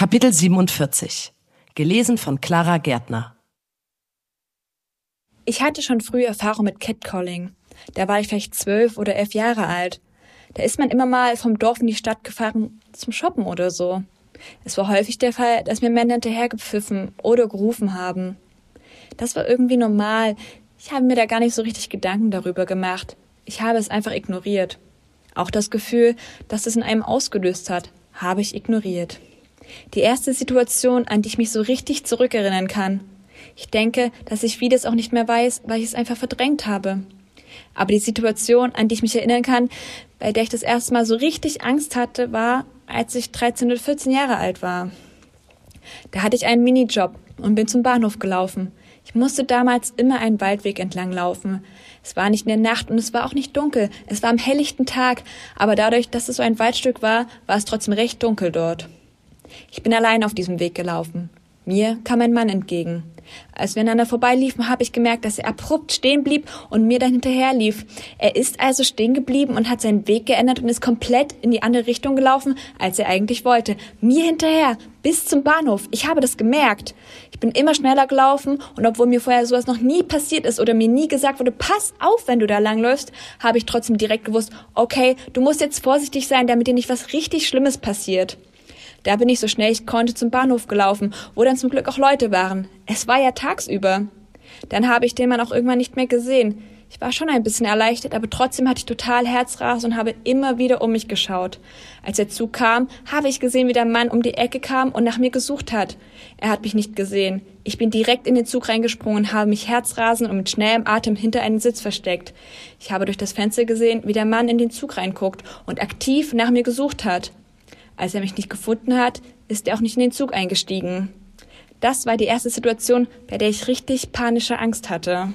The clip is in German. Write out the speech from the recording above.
Kapitel 47. Gelesen von Clara Gärtner. Ich hatte schon früh Erfahrung mit Catcalling. Da war ich vielleicht zwölf oder elf Jahre alt. Da ist man immer mal vom Dorf in die Stadt gefahren zum Shoppen oder so. Es war häufig der Fall, dass mir Männer hinterhergepfiffen oder gerufen haben. Das war irgendwie normal. Ich habe mir da gar nicht so richtig Gedanken darüber gemacht. Ich habe es einfach ignoriert. Auch das Gefühl, dass es in einem ausgelöst hat, habe ich ignoriert. Die erste Situation, an die ich mich so richtig zurückerinnern kann. Ich denke, dass ich vieles auch nicht mehr weiß, weil ich es einfach verdrängt habe. Aber die Situation, an die ich mich erinnern kann, bei der ich das erste Mal so richtig Angst hatte, war, als ich 13 oder 14 Jahre alt war. Da hatte ich einen Minijob und bin zum Bahnhof gelaufen. Ich musste damals immer einen Waldweg entlang laufen. Es war nicht in der Nacht und es war auch nicht dunkel. Es war am helllichten Tag, aber dadurch, dass es so ein Waldstück war, war es trotzdem recht dunkel dort. Ich bin allein auf diesem Weg gelaufen. Mir kam ein Mann entgegen. Als wir einander vorbeiliefen, habe ich gemerkt, dass er abrupt stehen blieb und mir dann hinterherlief. Er ist also stehen geblieben und hat seinen Weg geändert und ist komplett in die andere Richtung gelaufen, als er eigentlich wollte. Mir hinterher, bis zum Bahnhof. Ich habe das gemerkt. Ich bin immer schneller gelaufen und obwohl mir vorher sowas noch nie passiert ist oder mir nie gesagt wurde, pass auf, wenn du da langläufst, habe ich trotzdem direkt gewusst, okay, du musst jetzt vorsichtig sein, damit dir nicht was richtig Schlimmes passiert. Da bin ich so schnell ich konnte zum Bahnhof gelaufen, wo dann zum Glück auch Leute waren. Es war ja tagsüber. Dann habe ich den Mann auch irgendwann nicht mehr gesehen. Ich war schon ein bisschen erleichtert, aber trotzdem hatte ich total Herzras und habe immer wieder um mich geschaut. Als der Zug kam, habe ich gesehen, wie der Mann um die Ecke kam und nach mir gesucht hat. Er hat mich nicht gesehen. Ich bin direkt in den Zug reingesprungen, habe mich herzrasend und mit schnellem Atem hinter einen Sitz versteckt. Ich habe durch das Fenster gesehen, wie der Mann in den Zug reinguckt und aktiv nach mir gesucht hat. Als er mich nicht gefunden hat, ist er auch nicht in den Zug eingestiegen. Das war die erste Situation, bei der ich richtig panische Angst hatte.